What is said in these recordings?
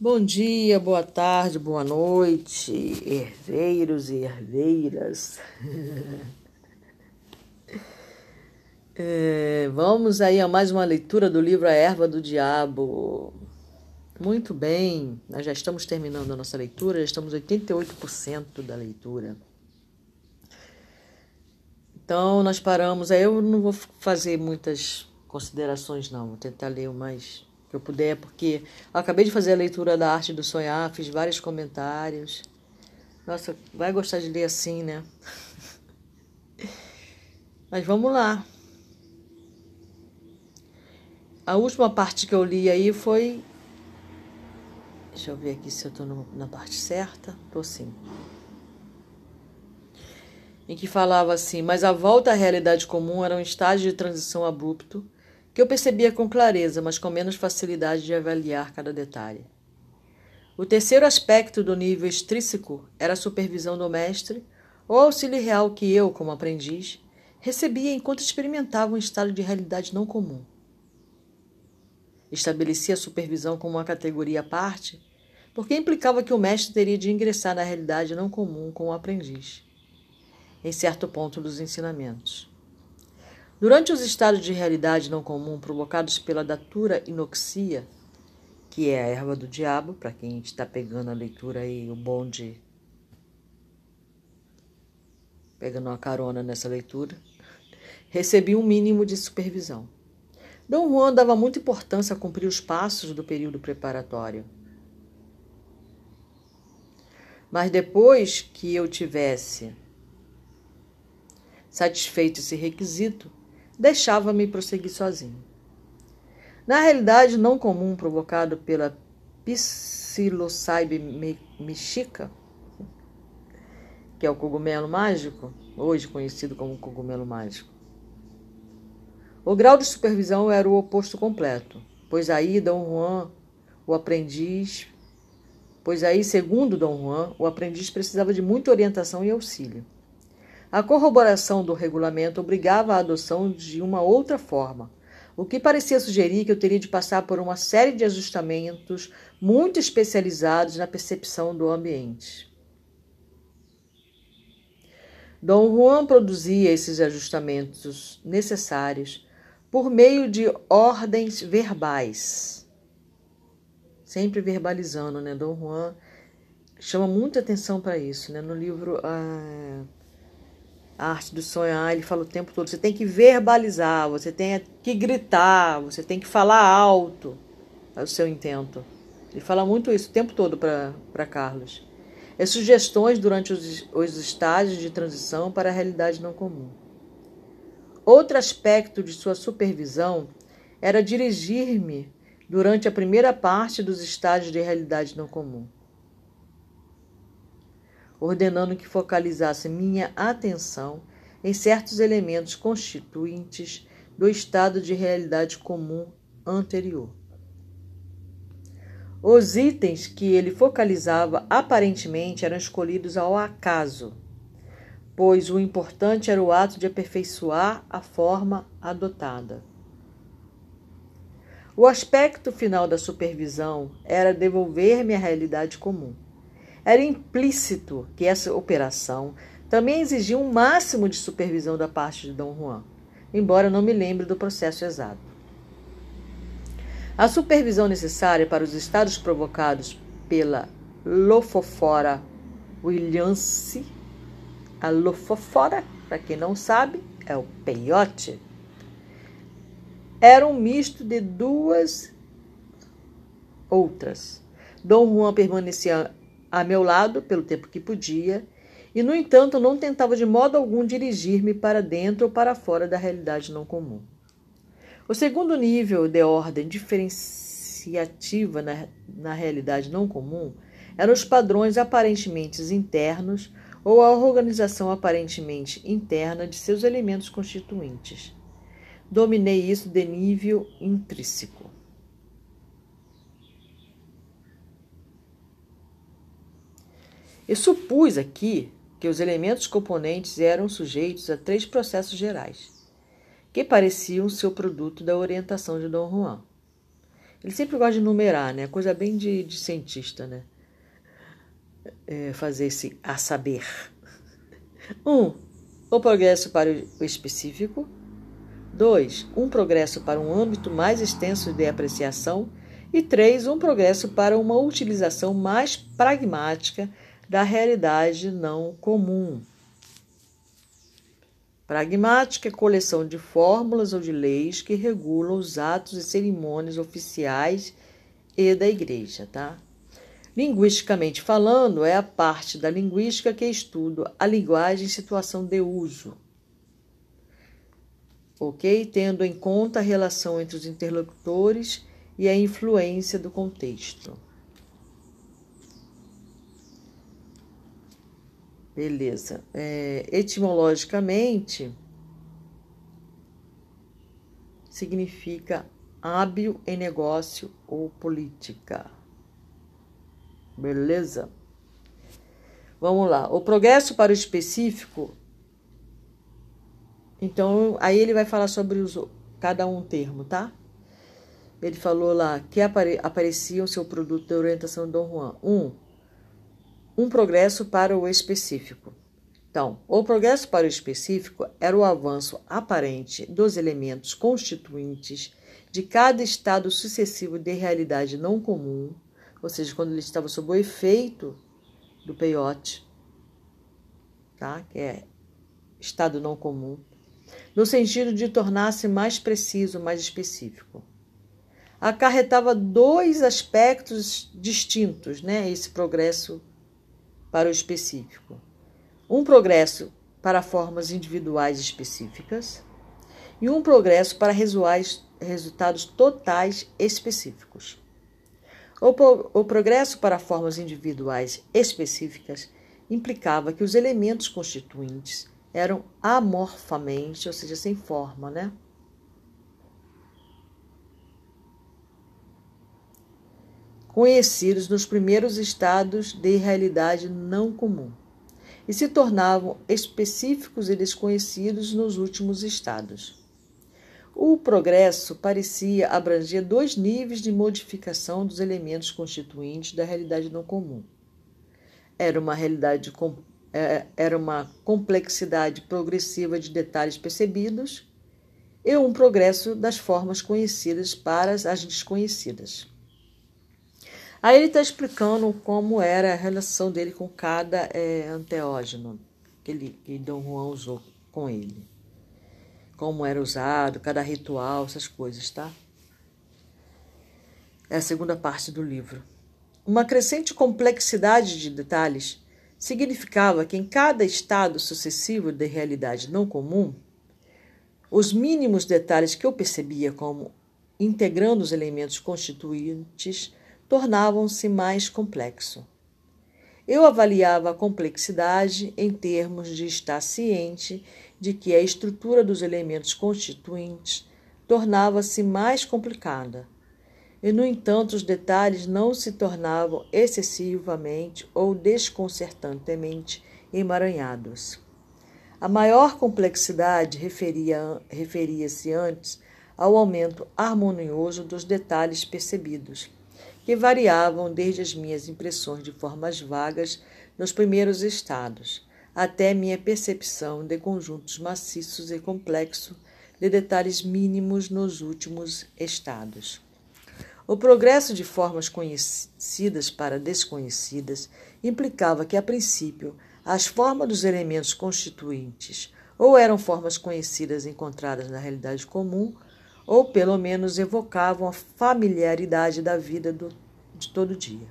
Bom dia, boa tarde, boa noite, herdeiros e herdeiras. É, vamos aí a mais uma leitura do livro A Erva do Diabo. Muito bem, nós já estamos terminando a nossa leitura, já estamos 88% da leitura. Então, nós paramos. Aí eu não vou fazer muitas considerações, não. Vou tentar ler o mais que eu puder, porque eu acabei de fazer a leitura da Arte do Sonhar, fiz vários comentários. Nossa, vai gostar de ler assim, né? Mas vamos lá. A última parte que eu li aí foi. Deixa eu ver aqui se eu estou na parte certa. Estou sim. Em que falava assim: Mas a volta à realidade comum era um estágio de transição abrupto que eu percebia com clareza, mas com menos facilidade de avaliar cada detalhe. O terceiro aspecto do nível extrínseco era a supervisão do mestre, ou auxílio real que eu, como aprendiz, recebia enquanto experimentava um estado de realidade não comum. Estabelecia a supervisão como uma categoria à parte, porque implicava que o mestre teria de ingressar na realidade não comum com o aprendiz, em certo ponto dos ensinamentos. Durante os estados de realidade não comum provocados pela datura inoxia, que é a erva do diabo, para quem está pegando a leitura aí, o bonde, pegando uma carona nessa leitura, recebi um mínimo de supervisão. Dom Juan dava muita importância a cumprir os passos do período preparatório. Mas depois que eu tivesse satisfeito esse requisito, deixava-me prosseguir sozinho. Na realidade não comum provocado pela psilocybe mexica, que é o cogumelo mágico, hoje conhecido como cogumelo mágico, o grau de supervisão era o oposto completo, pois aí Dom Juan, o aprendiz, pois aí, segundo Dom Juan, o aprendiz precisava de muita orientação e auxílio. A corroboração do regulamento obrigava a adoção de uma outra forma, o que parecia sugerir que eu teria de passar por uma série de ajustamentos muito especializados na percepção do ambiente. Dom Juan produzia esses ajustamentos necessários por meio de ordens verbais. Sempre verbalizando, né? Dom Juan chama muita atenção para isso, né? No livro ah, A Arte do Sonhar, ele fala o tempo todo: você tem que verbalizar, você tem que gritar, você tem que falar alto é o seu intento. Ele fala muito isso o tempo todo para Carlos. É sugestões durante os, os estágios de transição para a realidade não comum. Outro aspecto de sua supervisão era dirigir-me durante a primeira parte dos estágios de realidade não comum, ordenando que focalizasse minha atenção em certos elementos constituintes do estado de realidade comum anterior. Os itens que ele focalizava aparentemente eram escolhidos ao acaso pois o importante era o ato de aperfeiçoar a forma adotada. O aspecto final da supervisão era devolver-me à realidade comum. Era implícito que essa operação também exigia um máximo de supervisão da parte de Dom Juan, embora não me lembre do processo exato. A supervisão necessária para os estados provocados pela Lofofora Williamsi a lufofora, para quem não sabe, é o peiote. Era um misto de duas outras. Dom Juan permanecia a meu lado pelo tempo que podia, e, no entanto, não tentava de modo algum dirigir-me para dentro ou para fora da realidade não comum. O segundo nível de ordem diferenciativa na, na realidade não comum eram os padrões aparentemente internos ou a organização aparentemente interna de seus elementos constituintes. Dominei isso de nível intrínseco. Eu supus aqui que os elementos componentes eram sujeitos a três processos gerais, que pareciam ser o produto da orientação de Dom Juan. Ele sempre gosta de numerar, né? Coisa bem de, de cientista, né? É, fazer esse a saber. Um, o progresso para o específico. dois, Um progresso para um âmbito mais extenso de apreciação. E três, Um progresso para uma utilização mais pragmática da realidade não comum. Pragmática é coleção de fórmulas ou de leis que regulam os atos e cerimônias oficiais e da igreja, tá? Linguisticamente falando, é a parte da linguística que estuda a linguagem em situação de uso. Ok? Tendo em conta a relação entre os interlocutores e a influência do contexto. Beleza. É, etimologicamente, significa hábil em negócio ou política. Beleza? Vamos lá. O progresso para o específico. Então, aí ele vai falar sobre os, cada um termo, tá? Ele falou lá que apare, aparecia o seu produto de orientação de Dom Juan. Um, um progresso para o específico. Então, o progresso para o específico era o avanço aparente dos elementos constituintes de cada estado sucessivo de realidade não comum, ou seja, quando ele estava sob o efeito do peiote, tá? que é estado não comum, no sentido de tornar-se mais preciso, mais específico. Acarretava dois aspectos distintos, né? esse progresso para o específico. Um progresso para formas individuais específicas e um progresso para resultados totais específicos. O, pro, o progresso para formas individuais específicas implicava que os elementos constituintes eram amorfamente, ou seja, sem forma, né? Conhecidos nos primeiros estados de realidade não comum e se tornavam específicos e desconhecidos nos últimos estados. O progresso parecia abranger dois níveis de modificação dos elementos constituintes da realidade não comum. Era uma realidade é, era uma complexidade progressiva de detalhes percebidos e um progresso das formas conhecidas para as desconhecidas. Aí ele está explicando como era a relação dele com cada é, anteógeno que, ele, que Dom Juan usou com ele. Como era usado, cada ritual, essas coisas, tá? É a segunda parte do livro. Uma crescente complexidade de detalhes significava que em cada estado sucessivo de realidade não comum, os mínimos detalhes que eu percebia como integrando os elementos constituintes tornavam-se mais complexo. Eu avaliava a complexidade em termos de estar ciente de que a estrutura dos elementos constituintes tornava-se mais complicada. E, no entanto, os detalhes não se tornavam excessivamente ou desconcertantemente emaranhados. A maior complexidade referia-se referia antes ao aumento harmonioso dos detalhes percebidos que variavam desde as minhas impressões de formas vagas nos primeiros estados, até minha percepção de conjuntos maciços e complexos de detalhes mínimos nos últimos estados. O progresso de formas conhecidas para desconhecidas implicava que, a princípio, as formas dos elementos constituintes ou eram formas conhecidas encontradas na realidade comum, ou pelo menos evocavam a familiaridade da vida do, de todo dia.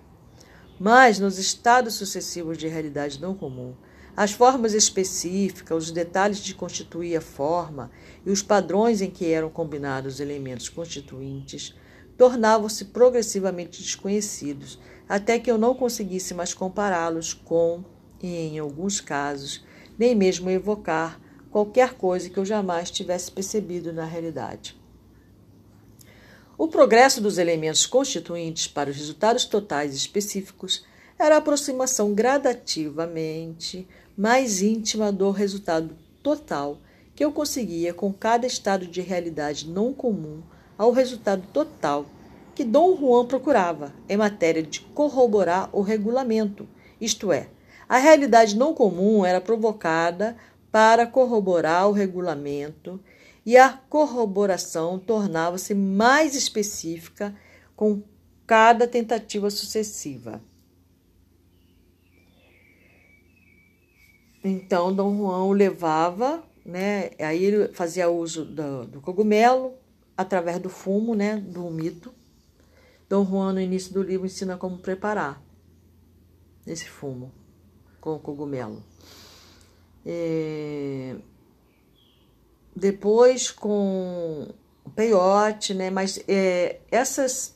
Mas, nos estados sucessivos de realidade não comum, as formas específicas, os detalhes de constituir a forma e os padrões em que eram combinados os elementos constituintes tornavam-se progressivamente desconhecidos, até que eu não conseguisse mais compará-los com, e em alguns casos, nem mesmo evocar qualquer coisa que eu jamais tivesse percebido na realidade. O progresso dos elementos constituintes para os resultados totais específicos era a aproximação gradativamente mais íntima do resultado total que eu conseguia com cada estado de realidade não comum ao resultado total que Dom Juan procurava em matéria de corroborar o regulamento, isto é, a realidade não comum era provocada para corroborar o regulamento e a corroboração tornava-se mais específica com cada tentativa sucessiva. Então, Dom Juan o levava, né? Aí ele fazia uso do, do cogumelo através do fumo, né? Do mito. Dom Juan, no início do livro, ensina como preparar esse fumo com o cogumelo. É... Depois com peiote, né? Mas é, essas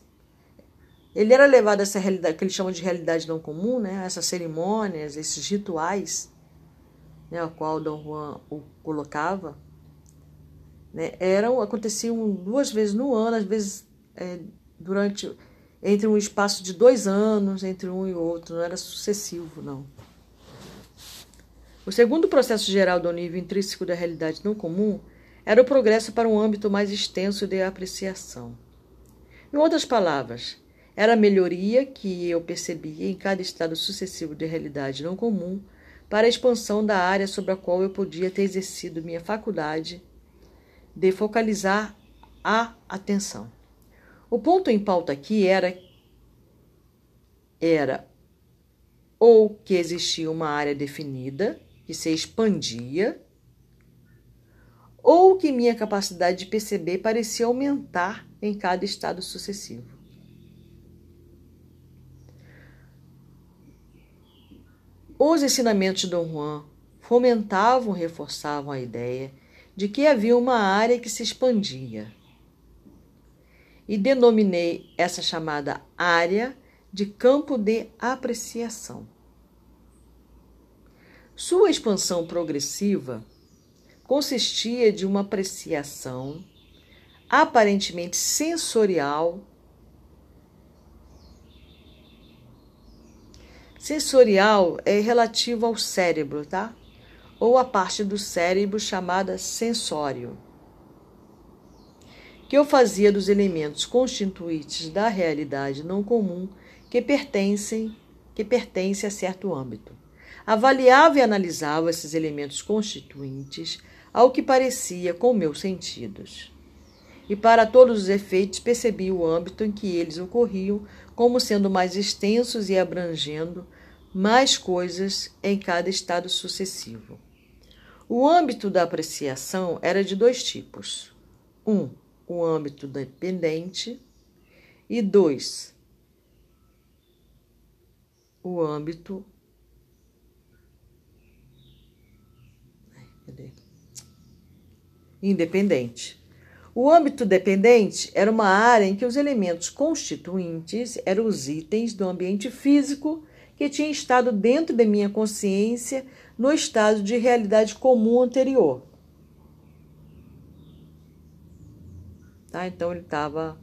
ele era levado a essa realidade que eles chamam de realidade não comum, né? Essas cerimônias, esses rituais, né? A qual Dom Juan o colocava, né? Eram aconteciam duas vezes no ano, às vezes é, durante entre um espaço de dois anos entre um e outro, não era sucessivo, não. O segundo processo geral do nível intrínseco da realidade não comum era o progresso para um âmbito mais extenso de apreciação. Em outras palavras, era a melhoria que eu percebia em cada estado sucessivo de realidade não comum para a expansão da área sobre a qual eu podia ter exercido minha faculdade de focalizar a atenção. O ponto em pauta aqui era era ou que existia uma área definida que se expandia, ou que minha capacidade de perceber parecia aumentar em cada estado sucessivo. Os ensinamentos de Dom Juan fomentavam, reforçavam a ideia de que havia uma área que se expandia e denominei essa chamada área de campo de apreciação. Sua expansão progressiva consistia de uma apreciação aparentemente sensorial. Sensorial é relativo ao cérebro, tá? Ou a parte do cérebro chamada sensório que eu fazia dos elementos constituintes da realidade não comum que pertencem que pertence a certo âmbito. Avaliava e analisava esses elementos constituintes ao que parecia com meus sentidos. E para todos os efeitos percebi o âmbito em que eles ocorriam como sendo mais extensos e abrangendo mais coisas em cada estado sucessivo. O âmbito da apreciação era de dois tipos. Um, o âmbito dependente, e dois, o âmbito independente. O âmbito dependente era uma área em que os elementos constituintes eram os itens do ambiente físico que tinha estado dentro de minha consciência no estado de realidade comum anterior. Tá? Então ele estava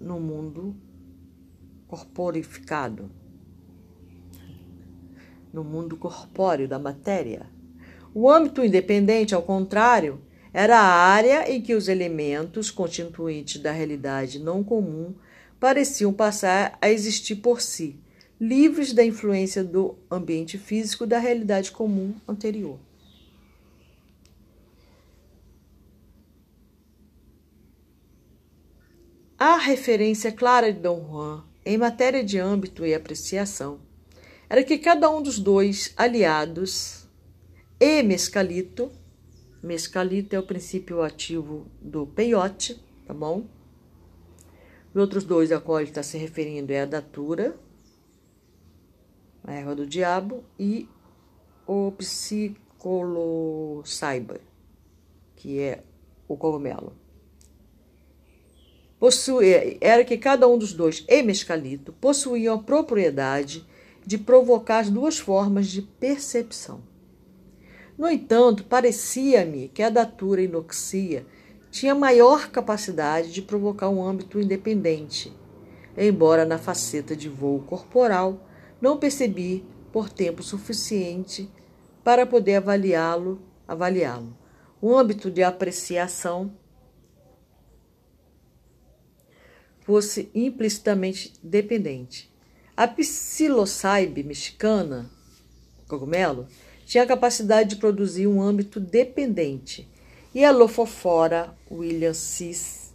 no mundo corporificado, no mundo corpóreo da matéria. O âmbito independente, ao contrário, era a área em que os elementos constituintes da realidade não comum pareciam passar a existir por si, livres da influência do ambiente físico da realidade comum anterior. A referência clara de Dom Juan em matéria de âmbito e apreciação era que cada um dos dois aliados e mescalito, mescalito é o princípio ativo do peiote, tá bom? Os outros dois a qual ele está se referindo é a datura, a erva do diabo, e o psicolosaiba, que é o cogumelo possuía, era que cada um dos dois, e mescalito, possuíam a propriedade de provocar as duas formas de percepção. No entanto, parecia-me que a datura inoxia tinha maior capacidade de provocar um âmbito independente, embora na faceta de voo corporal não percebi por tempo suficiente para poder avaliá-lo, avaliá-lo. O âmbito de apreciação fosse implicitamente dependente. A psilocybe mexicana, cogumelo, tinha a capacidade de produzir um âmbito dependente, e a Lophophora williamsis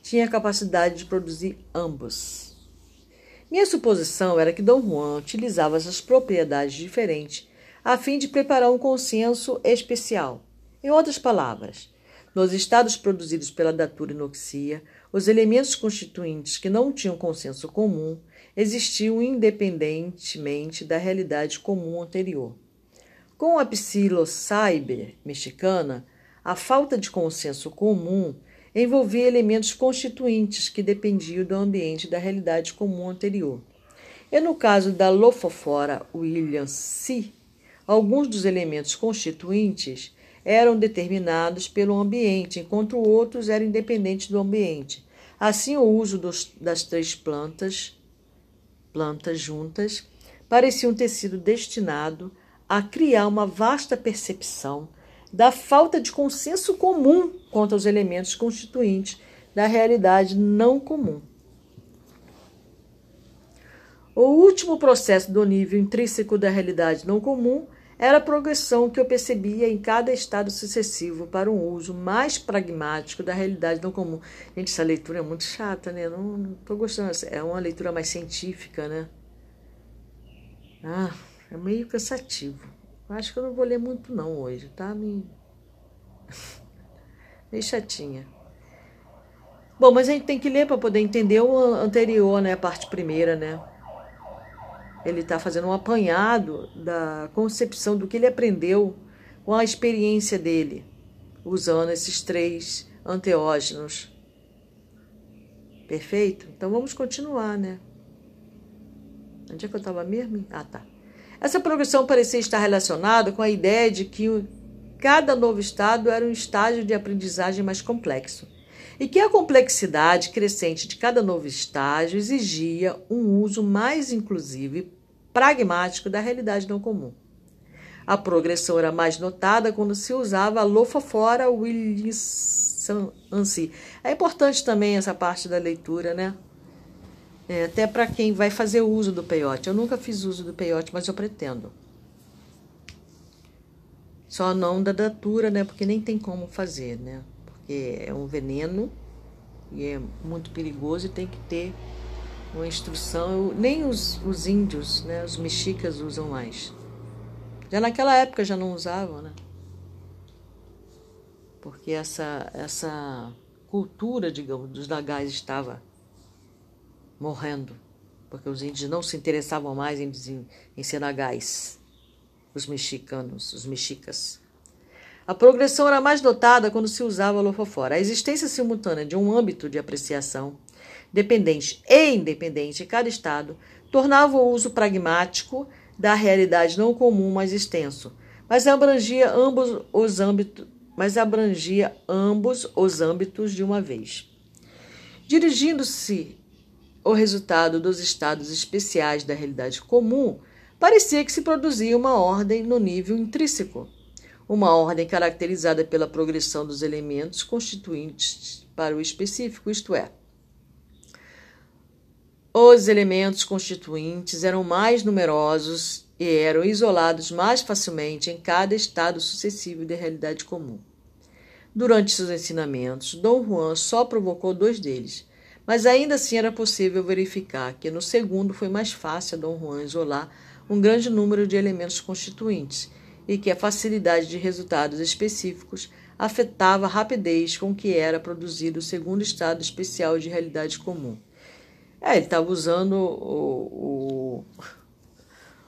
tinha a capacidade de produzir ambos. Minha suposição era que Dom Juan utilizava essas propriedades diferentes a fim de preparar um consenso especial. Em outras palavras, nos estados produzidos pela datura inoxia, os elementos constituintes que não tinham consenso comum existiam independentemente da realidade comum anterior. Com a psilocyber mexicana, a falta de consenso comum envolvia elementos constituintes que dependiam do ambiente da realidade comum anterior. E no caso da Lophophora Williams C, alguns dos elementos constituintes eram determinados pelo ambiente, enquanto outros eram independentes do ambiente. Assim, o uso dos, das três plantas, plantas juntas, pareciam ter sido destinado a criar uma vasta percepção da falta de consenso comum quanto aos elementos constituintes da realidade não comum. O último processo do nível intrínseco da realidade não comum era a progressão que eu percebia em cada estado sucessivo para um uso mais pragmático da realidade não comum. Gente, essa leitura é muito chata, né? Não estou gostando. É uma leitura mais científica, né? Ah, é meio cansativo. Acho que eu não vou ler muito não hoje, tá? Me... meio chatinha. Bom, mas a gente tem que ler para poder entender o anterior, né? A parte primeira, né? Ele está fazendo um apanhado da concepção do que ele aprendeu com a experiência dele, usando esses três anteógenos. Perfeito? Então vamos continuar, né? Onde é que eu estava mesmo? Ah, tá. Essa progressão parecia estar relacionada com a ideia de que cada novo estado era um estágio de aprendizagem mais complexo e que a complexidade crescente de cada novo estágio exigia um uso mais inclusivo e pragmático da realidade não comum. A progressão era mais notada quando se usava a Lofofora Williamsi. É importante também essa parte da leitura, né? É, até para quem vai fazer uso do peiote. Eu nunca fiz uso do peiote, mas eu pretendo. Só não da datura, né? Porque nem tem como fazer, né? porque é um veneno e é muito perigoso e tem que ter uma instrução. Nem os, os índios, né, os mexicas usam mais. Já naquela época já não usavam, né? Porque essa, essa cultura, digamos, dos nagais estava morrendo. Porque os índios não se interessavam mais em, em, em ser nagais. Os mexicanos, os mexicas. A progressão era mais notada quando se usava lofofora. A existência simultânea de um âmbito de apreciação, dependente e independente em cada estado, tornava o uso pragmático da realidade não comum mais extenso, mas abrangia ambos os âmbitos, mas abrangia ambos os âmbitos de uma vez. Dirigindo-se ao resultado dos estados especiais da realidade comum, parecia que se produzia uma ordem no nível intrínseco uma ordem caracterizada pela progressão dos elementos constituintes para o específico, isto é, os elementos constituintes eram mais numerosos e eram isolados mais facilmente em cada estado sucessivo de realidade comum. Durante seus ensinamentos, Dom Juan só provocou dois deles, mas ainda assim era possível verificar que no segundo foi mais fácil a Dom Juan isolar um grande número de elementos constituintes e que a facilidade de resultados específicos afetava a rapidez com que era produzido o segundo estado especial de realidade comum. É, ele estava usando o, o,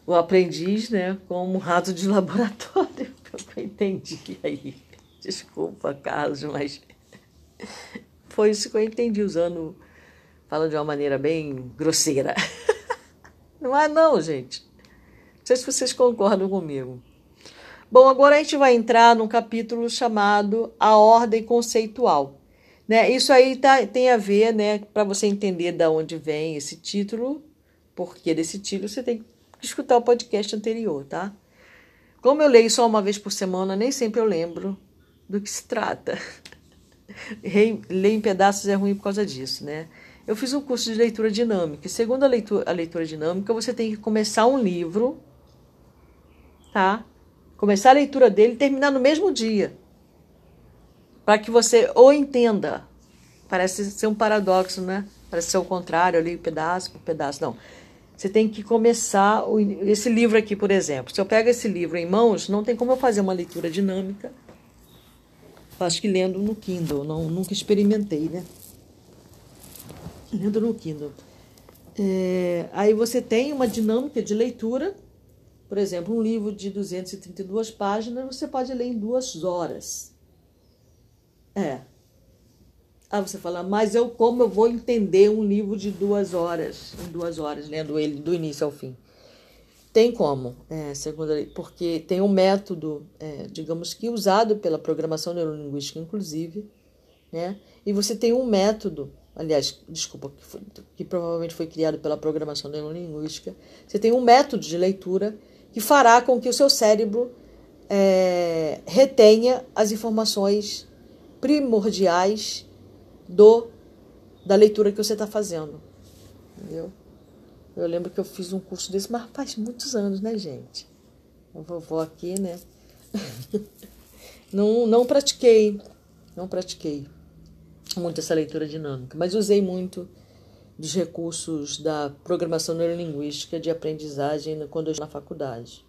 o, aprendiz né, como um rato de laboratório, eu entendi aí. Desculpa, Carlos, mas foi isso que eu entendi, usando, falando de uma maneira bem grosseira. Não é não, gente. Não sei se vocês concordam comigo. Bom, agora a gente vai entrar num capítulo chamado A Ordem Conceitual. Né? Isso aí tá, tem a ver, né, para você entender de onde vem esse título, porque desse título você tem que escutar o podcast anterior, tá? Como eu leio só uma vez por semana, nem sempre eu lembro do que se trata. Ler em pedaços é ruim por causa disso, né? Eu fiz um curso de leitura dinâmica. Segundo a leitura, a leitura dinâmica, você tem que começar um livro, tá? Começar a leitura dele e terminar no mesmo dia. Para que você o entenda. Parece ser um paradoxo, né? Parece ser o contrário, ali pedaço por pedaço. Não. Você tem que começar o, esse livro aqui, por exemplo. Se eu pego esse livro em mãos, não tem como eu fazer uma leitura dinâmica. Acho que lendo no Kindle, não, nunca experimentei, né? Lendo no Kindle. É, aí você tem uma dinâmica de leitura. Por exemplo, um livro de 232 páginas você pode ler em duas horas. É. Aí você fala, mas eu como eu vou entender um livro de duas horas, em duas horas, lendo ele do início ao fim? Tem como, é, segundo porque tem um método, é, digamos que usado pela programação neurolinguística, inclusive, né? E você tem um método, aliás, desculpa, que, foi, que provavelmente foi criado pela programação neurolinguística. Você tem um método de leitura que fará com que o seu cérebro é, retenha as informações primordiais do da leitura que você está fazendo, entendeu? Eu lembro que eu fiz um curso desse, mas faz muitos anos, né, gente? A vovó aqui, né? não, não pratiquei, não pratiquei muito essa leitura dinâmica, mas usei muito dos recursos da programação neurolinguística de aprendizagem quando eu estava na faculdade.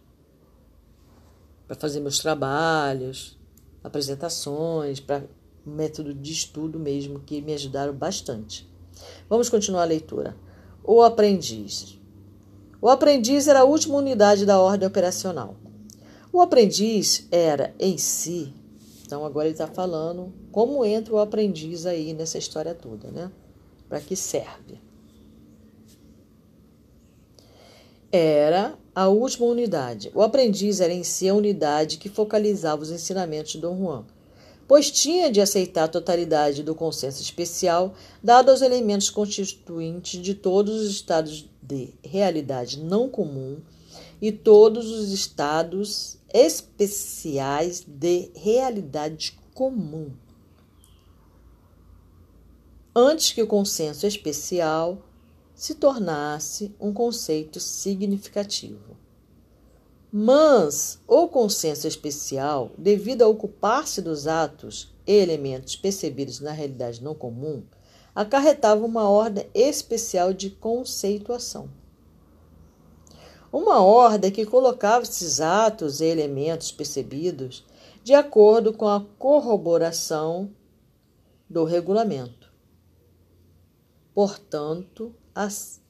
Para fazer meus trabalhos, apresentações, para método de estudo mesmo, que me ajudaram bastante. Vamos continuar a leitura. O aprendiz. O aprendiz era a última unidade da ordem operacional. O aprendiz era, em si, então agora ele está falando como entra o aprendiz aí nessa história toda, né? Para que serve? Era a última unidade. O aprendiz era em si a unidade que focalizava os ensinamentos de Dom Juan pois tinha de aceitar a totalidade do consenso especial, dado aos elementos constituintes de todos os estados de realidade não comum e todos os estados especiais de realidade comum. Antes que o consenso especial se tornasse um conceito significativo. Mas o consenso especial, devido a ocupar-se dos atos e elementos percebidos na realidade não comum, acarretava uma ordem especial de conceituação. Uma ordem que colocava esses atos e elementos percebidos de acordo com a corroboração do regulamento. Portanto, as,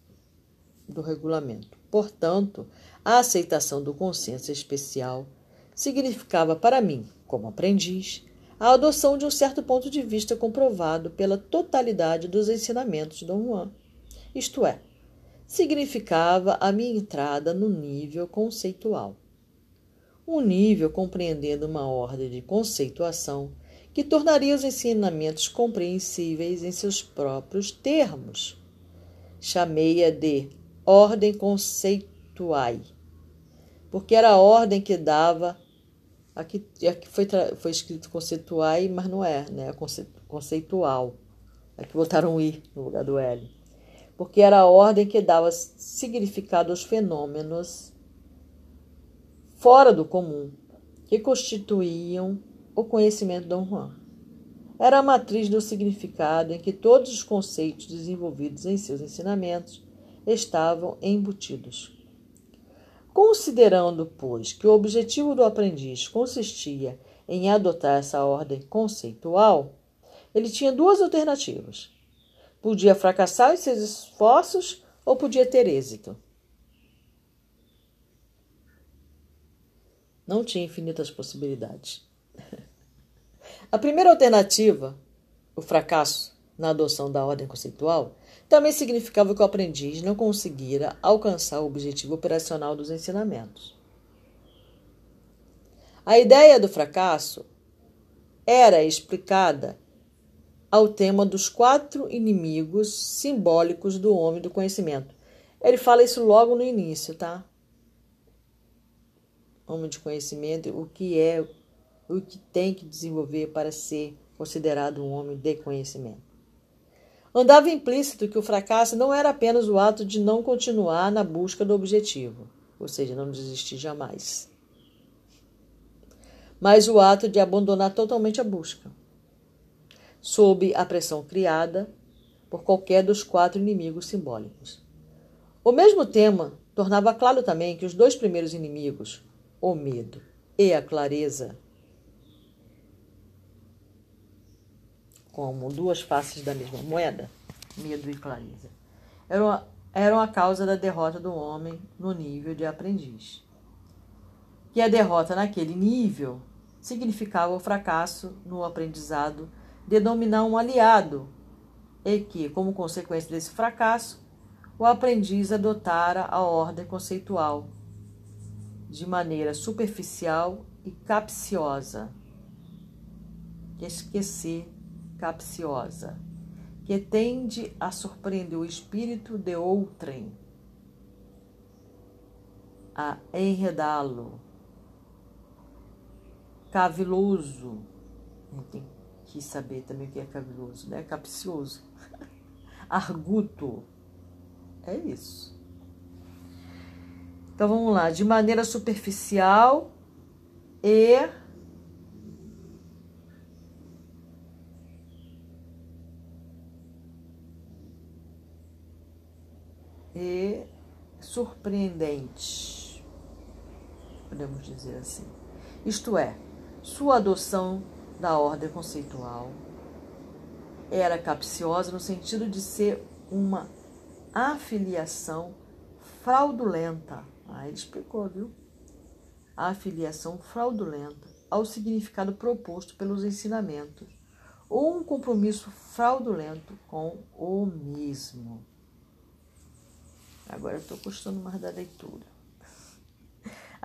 do regulamento. Portanto, a aceitação do consenso especial significava para mim, como aprendiz, a adoção de um certo ponto de vista comprovado pela totalidade dos ensinamentos de Dom Juan. Isto é, significava a minha entrada no nível conceitual. Um nível compreendendo uma ordem de conceituação que tornaria os ensinamentos compreensíveis em seus próprios termos. Chamei-a de ordem conceituai porque era a ordem que dava. Aqui, aqui foi, foi escrito conceituai, mas não é, né? Conceitual. Aqui botaram um i no lugar do L. Porque era a ordem que dava significado aos fenômenos fora do comum, que constituíam o conhecimento de Dom Juan. Era a matriz do significado em que todos os conceitos desenvolvidos em seus ensinamentos estavam embutidos. Considerando, pois, que o objetivo do aprendiz consistia em adotar essa ordem conceitual, ele tinha duas alternativas. Podia fracassar em seus esforços ou podia ter êxito. Não tinha infinitas possibilidades. A primeira alternativa, o fracasso na adoção da ordem conceitual, também significava que o aprendiz não conseguira alcançar o objetivo operacional dos ensinamentos. A ideia do fracasso era explicada ao tema dos quatro inimigos simbólicos do homem do conhecimento. Ele fala isso logo no início, tá? Homem de conhecimento, o que é, o que tem que desenvolver para ser considerado um homem de conhecimento. andava implícito que o fracasso não era apenas o ato de não continuar na busca do objetivo, ou seja, não desistir jamais, mas o ato de abandonar totalmente a busca, sob a pressão criada por qualquer dos quatro inimigos simbólicos. O mesmo tema tornava claro também que os dois primeiros inimigos, o medo e a clareza, como duas faces da mesma moeda, medo e clareza, eram a, eram a causa da derrota do homem no nível de aprendiz. E a derrota naquele nível significava o fracasso no aprendizado de dominar um aliado, e que, como consequência desse fracasso, o aprendiz adotara a ordem conceitual de maneira superficial e capciosa. Esquecer capciosa, que tende a surpreender o espírito de outrem, a enredá-lo. Caviloso, que saber também o que é caviloso, né? Capcioso. Arguto. É isso. Então vamos lá, de maneira superficial e e surpreendente, podemos dizer assim. Isto é, sua adoção da ordem conceitual era capciosa no sentido de ser uma afiliação fraudulenta. Ah, ele explicou, viu? A afiliação fraudulenta ao significado proposto pelos ensinamentos, ou um compromisso fraudulento com o mesmo. Agora estou gostando mais da leitura.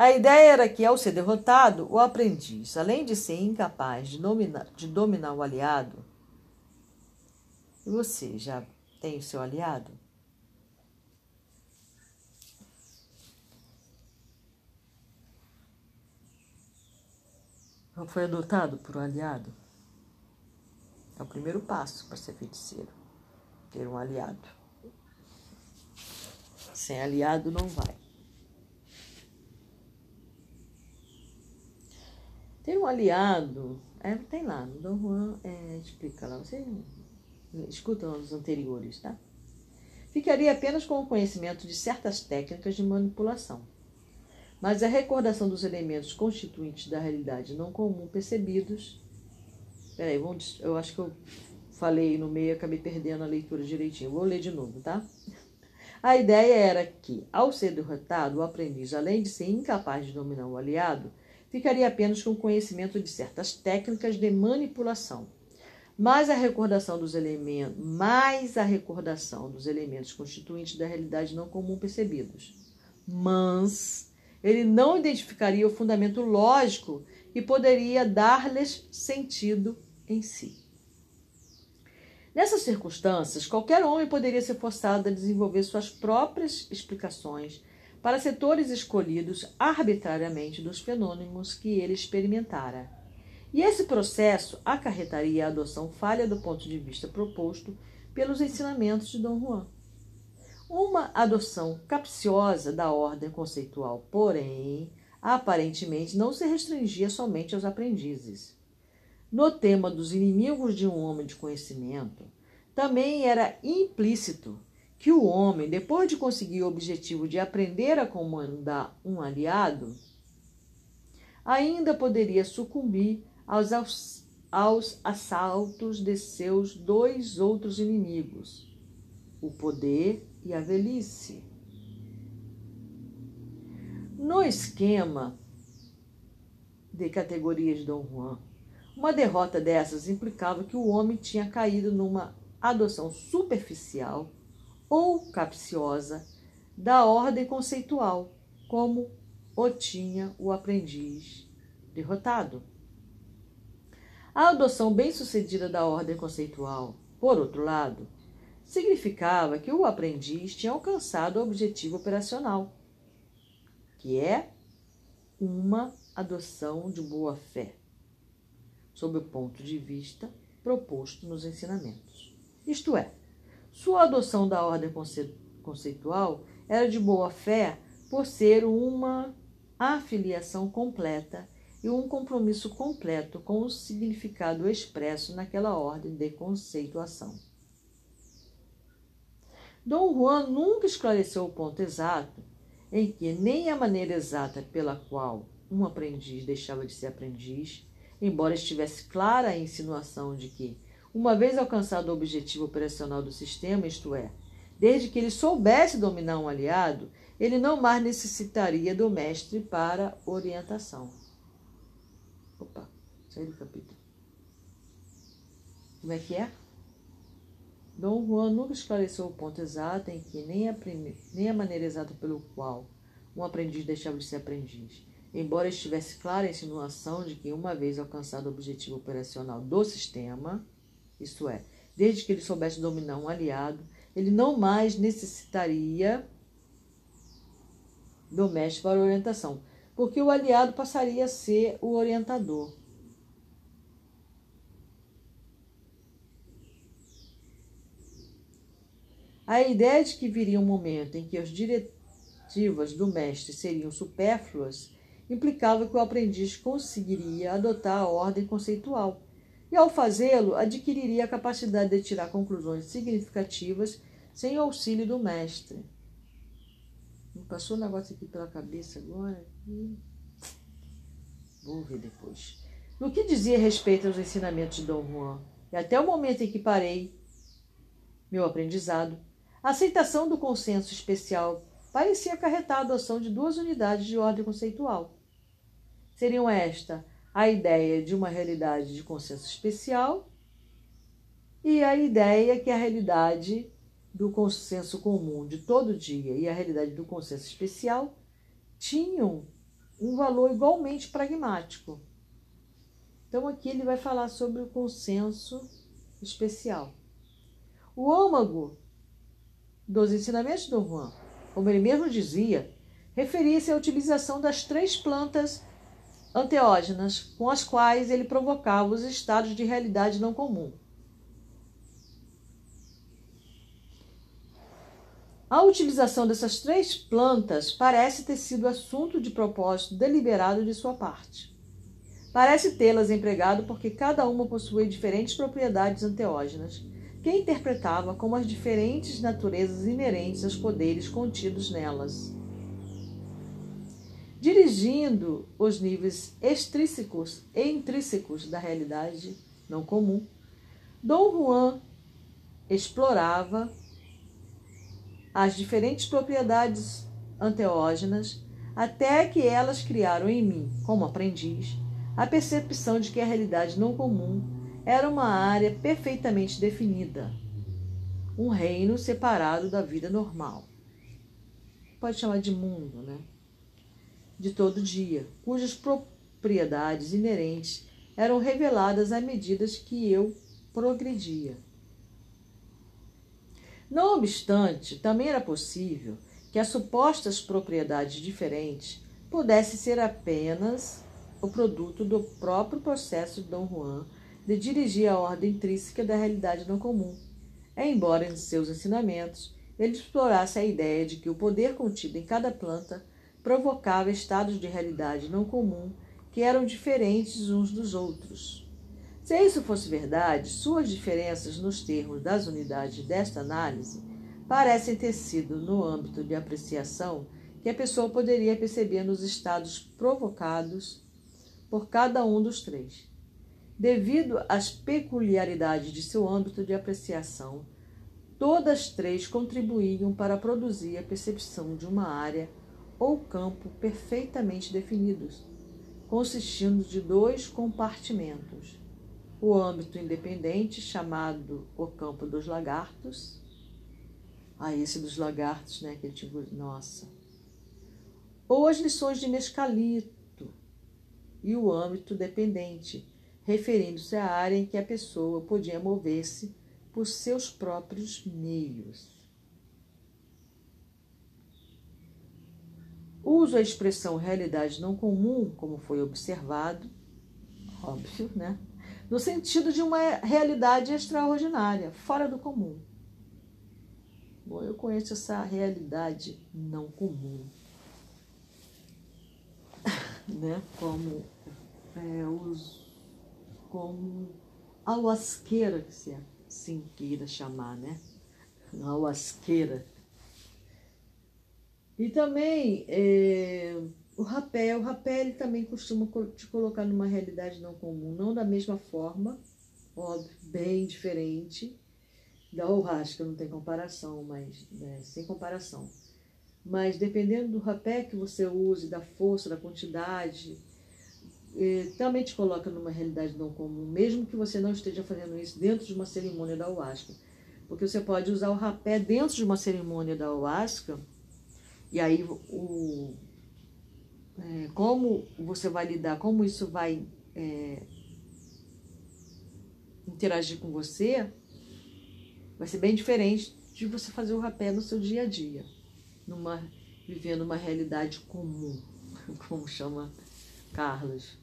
A ideia era que, ao ser derrotado, o aprendiz, além de ser incapaz de dominar, de dominar o aliado, você já tem o seu aliado? Foi adotado por um aliado? É o primeiro passo para ser feiticeiro, ter um aliado. Sem aliado não vai. Ter um aliado, é, tem lá, no Dom Juan é, explica lá, você escuta os anteriores, tá? Ficaria apenas com o conhecimento de certas técnicas de manipulação. Mas a recordação dos elementos constituintes da realidade não comum percebidos. Peraí, vamos, eu acho que eu falei no meio acabei perdendo a leitura direitinho. Vou ler de novo, tá? A ideia era que, ao ser derrotado, o aprendiz, além de ser incapaz de dominar o aliado, ficaria apenas com conhecimento de certas técnicas de manipulação. Mas a recordação dos elementos, mais a recordação dos elementos constituintes da realidade não comum percebidos. Mas ele não identificaria o fundamento lógico e poderia dar-lhes sentido em si. Nessas circunstâncias, qualquer homem poderia ser forçado a desenvolver suas próprias explicações para setores escolhidos arbitrariamente dos fenômenos que ele experimentara. E esse processo acarretaria a adoção falha do ponto de vista proposto pelos ensinamentos de Dom Juan. Uma adoção capciosa da ordem conceitual, porém, aparentemente não se restringia somente aos aprendizes. No tema dos inimigos de um homem de conhecimento, também era implícito que o homem, depois de conseguir o objetivo de aprender a comandar um aliado, ainda poderia sucumbir aos, aos, assaltos de seus dois outros inimigos, o poder e a velhice. No esquema de categorias de Dom Juan, uma derrota dessas implicava que o homem tinha caído numa adoção superficial ou capciosa da ordem conceitual, como o tinha o aprendiz derrotado. A adoção bem-sucedida da ordem conceitual, por outro lado, significava que o aprendiz tinha alcançado o objetivo operacional, que é uma adoção de boa fé sob o ponto de vista proposto nos ensinamentos. Isto é, Sua adoção da ordem conceitual era de boa fé por ser uma afiliação completa e um compromisso completo com o significado expresso naquela ordem de conceituação. Dom Juan nunca esclareceu o ponto exato em que nem a maneira exata pela qual um aprendiz deixava de ser aprendiz, embora estivesse clara a insinuação de que, uma vez alcançado o objetivo operacional do sistema, isto é, desde que ele soubesse dominar um aliado, ele não mais necessitaria do mestre para orientação. Opa, saí do capítulo. Como é que é? Dom Juan nunca esclareceu o ponto exato em que nem a, prime... nem a maneira exata pelo qual um aprendiz deixava de ser aprendiz, embora estivesse clara a insinuação de que, uma vez alcançado o objetivo operacional do sistema, isto é, desde que ele soubesse dominar um aliado, ele não mais necessitaria do mestre para orientação, porque o aliado passaria a ser o orientador. A ideia de que viria um momento em que as diretivas do mestre seriam supérfluas implicava que o aprendiz conseguiria adotar a ordem conceitual e, ao fazê-lo, adquiriria a capacidade de tirar conclusões significativas sem auxílio do mestre. Me passou um negócio aqui pela cabeça agora. Vou ver depois. No que dizia respeito aos ensinamentos de Dom Juan, e até o momento em que parei meu aprendizado, a aceitação do consenso especial parecia acarretar a adoção de duas unidades de ordem conceitual. Seriam esta a ideia de uma realidade de consenso especial e a ideia que a realidade do consenso comum de todo dia e a realidade do consenso especial tinham um valor igualmente pragmático. Então aqui ele vai falar sobre o consenso especial. O âmago dos ensinamentos do Juan, como ele mesmo dizia, referia-se à utilização das três plantas anteógenas com as quais ele provocava os estados de realidade não comum. A utilização dessas três plantas parece ter sido assunto de propósito deliberado de sua parte. Parece tê-las empregado porque cada uma possuía diferentes propriedades anteógenas que interpretava como as diferentes naturezas inerentes aos poderes contidos nelas. Dirigindo os níveis extrínsecos e intrínsecos da realidade não comum, Dom Juan explorava as diferentes propriedades anteógenas até que elas criaram em mim, como aprendiz, a percepção de que a realidade não comum era uma área perfeitamente definida, um reino separado da vida normal. Pode chamar de mundo, né? De todo dia, cujas propriedades inerentes eram reveladas à medida que eu progredia. Não obstante, também era possível que as supostas propriedades diferentes pudessem ser apenas o produto do próprio processo de Dom Juan de dirigir a ordem intrínseca da realidade não comum. Embora em seus ensinamentos ele explorasse a ideia de que o poder contido em cada planta provocava estados de realidade não comum que eram diferentes uns dos outros. Se isso fosse verdade, suas diferenças nos termos das unidades desta análise parecem ter sido no âmbito de apreciação que a pessoa poderia perceber nos estados provocados por cada um dos três. Devido às peculiaridades de seu âmbito de apreciação, todas três contribuíam para produzir a percepção de uma área ou campo perfeitamente definidos, consistindo de dois compartimentos. O âmbito independente, chamado o campo dos lagartos. Ah, esse dos lagartos, né? Aquele tipo, nossa. Ou as lições de mescalito. E o âmbito dependente, referindo-se à área em que a pessoa podia mover-se por seus próprios meios. Uso a expressão realidade não comum, como foi observado, óbvio, né? No sentido de uma realidade extraordinária, fora do comum. Bom, eu conheço essa realidade não comum, né? Como é, os, como a lasqueira, que se assim queira chamar, né? A. E também é, o rapé, o rapé ele também costuma te colocar numa realidade não comum, não da mesma forma, óbvio, bem diferente da Orrasca, não tem comparação, mas né, sem comparação. Mas dependendo do rapé que você use, da força, da quantidade, eh, também te coloca numa realidade não comum, mesmo que você não esteja fazendo isso dentro de uma cerimônia da Ayahuasca. Porque você pode usar o rapé dentro de uma cerimônia da Ayahuasca, e aí o, é, como você vai lidar, como isso vai é, interagir com você, vai ser bem diferente de você fazer o rapé no seu dia a dia, numa, vivendo uma realidade comum, como chama Carlos,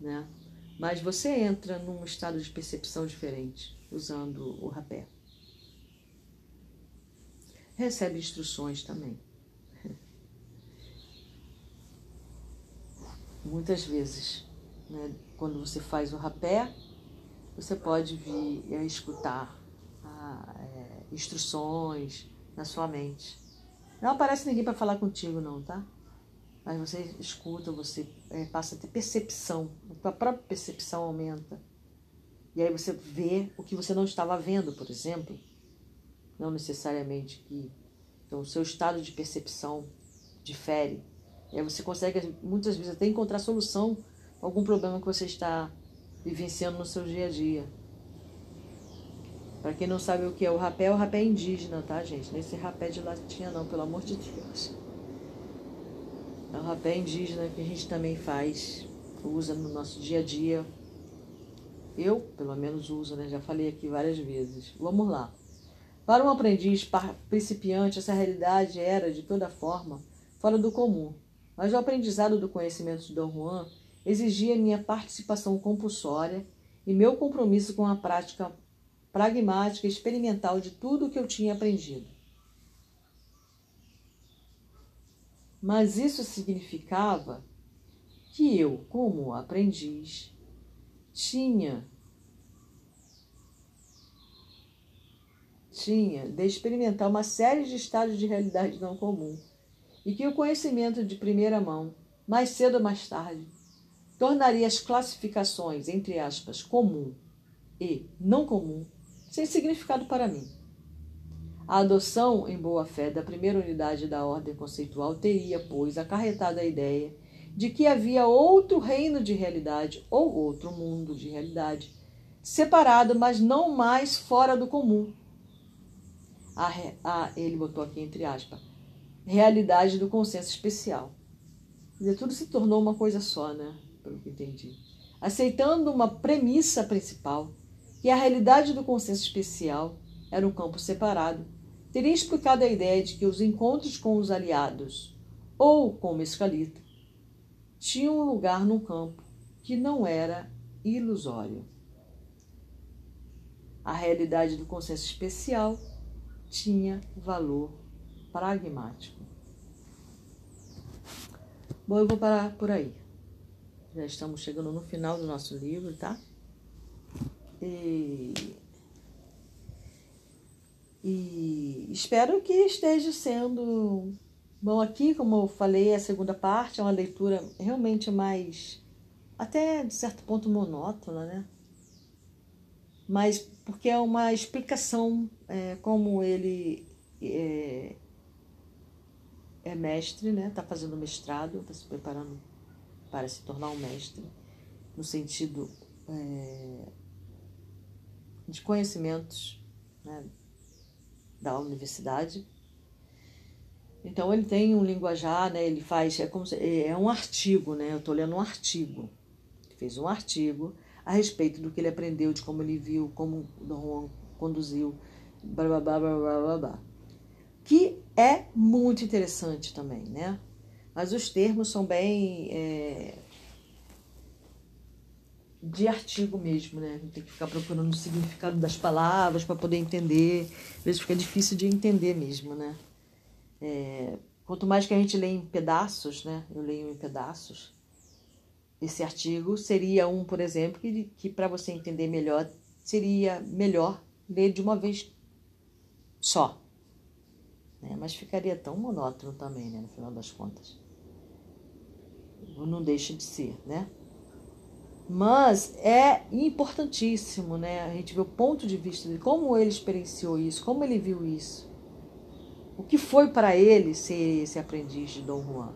né? Mas você entra num estado de percepção diferente usando o rapé. Recebe instruções também. Muitas vezes, né, quando você faz o rapé, você pode vir a escutar é, instruções na sua mente. Não aparece ninguém para falar contigo, não, tá? Mas você escuta, você é, passa a ter percepção, a tua própria percepção aumenta. E aí você vê o que você não estava vendo, por exemplo. Não necessariamente que. Então, o seu estado de percepção difere. E aí você consegue, muitas vezes, até encontrar solução para algum problema que você está vivenciando no seu dia a dia. Para quem não sabe o que é o rapé, é o rapé indígena, tá, gente? Nesse rapé de latinha não, pelo amor de Deus. É o rapé indígena que a gente também faz, usa no nosso dia a dia. Eu, pelo menos, uso, né? Já falei aqui várias vezes. Vamos lá. Para um aprendiz principiante, essa realidade era, de toda forma, fora do comum. Mas o aprendizado do conhecimento de Dom Juan exigia minha participação compulsória e meu compromisso com a prática pragmática e experimental de tudo o que eu tinha aprendido. Mas isso significava que eu, como aprendiz, tinha tinha de experimentar uma série de estados de realidade não comum e que o conhecimento de primeira mão, mais cedo ou mais tarde, tornaria as classificações entre aspas comum e não comum sem significado para mim. A adoção em boa fé da primeira unidade da ordem conceitual teria, pois, acarretado a ideia de que havia outro reino de realidade ou outro mundo de realidade, separado, mas não mais fora do comum. A, a, ele botou aqui entre aspas, realidade do consenso especial. Quer dizer, tudo se tornou uma coisa só, né? Pelo que entendi. Aceitando uma premissa principal, que a realidade do consenso especial era um campo separado, teria explicado a ideia de que os encontros com os aliados, ou com o Mescalita, tinham lugar num campo que não era ilusório. A realidade do consenso especial tinha valor pragmático. Bom, eu vou parar por aí. Já estamos chegando no final do nosso livro, tá? E, e espero que esteja sendo bom aqui, como eu falei, a segunda parte é uma leitura realmente mais, até de certo ponto monótona, né? Mas porque é uma explicação é, como ele é, é mestre, né? Está fazendo mestrado, está se preparando para se tornar um mestre, no sentido é, de conhecimentos né, da universidade. Então ele tem um linguajar, né, ele faz, é, como se, é um artigo, né, eu estou lendo um artigo. Ele fez um artigo a respeito do que ele aprendeu, de como ele viu, como o Dom Juan conduziu, blá, blá, blá, blá, blá, blá, blá. Que é muito interessante também, né? Mas os termos são bem. É, de artigo mesmo, né? Tem que ficar procurando o significado das palavras para poder entender. Às vezes fica difícil de entender mesmo, né? É, quanto mais que a gente lê em pedaços, né? Eu leio em pedaços. Esse artigo seria um, por exemplo, que, que para você entender melhor, seria melhor ler de uma vez só. Né? Mas ficaria tão monótono também, né? No final das contas. Não deixa de ser, né? Mas é importantíssimo, né? A gente ver o ponto de vista de como ele experienciou isso, como ele viu isso. O que foi para ele ser esse aprendiz de Dom Juan?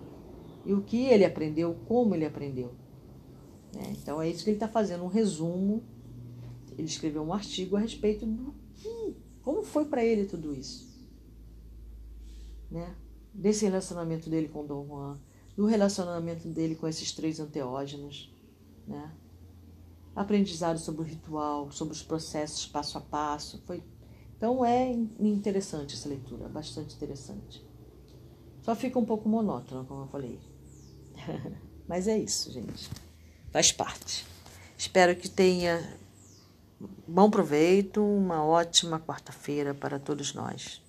E o que ele aprendeu, como ele aprendeu. Né? Então é isso que ele está fazendo, um resumo. Ele escreveu um artigo a respeito do que, como foi para ele tudo isso. Né? Desse relacionamento dele com Dom Juan, do relacionamento dele com esses três anteógenos. Né? aprendizado sobre o ritual, sobre os processos passo a passo. Foi... Então é interessante essa leitura, bastante interessante. Só fica um pouco monótono, como eu falei. Mas é isso, gente. Faz parte. Espero que tenha bom proveito, uma ótima quarta-feira para todos nós.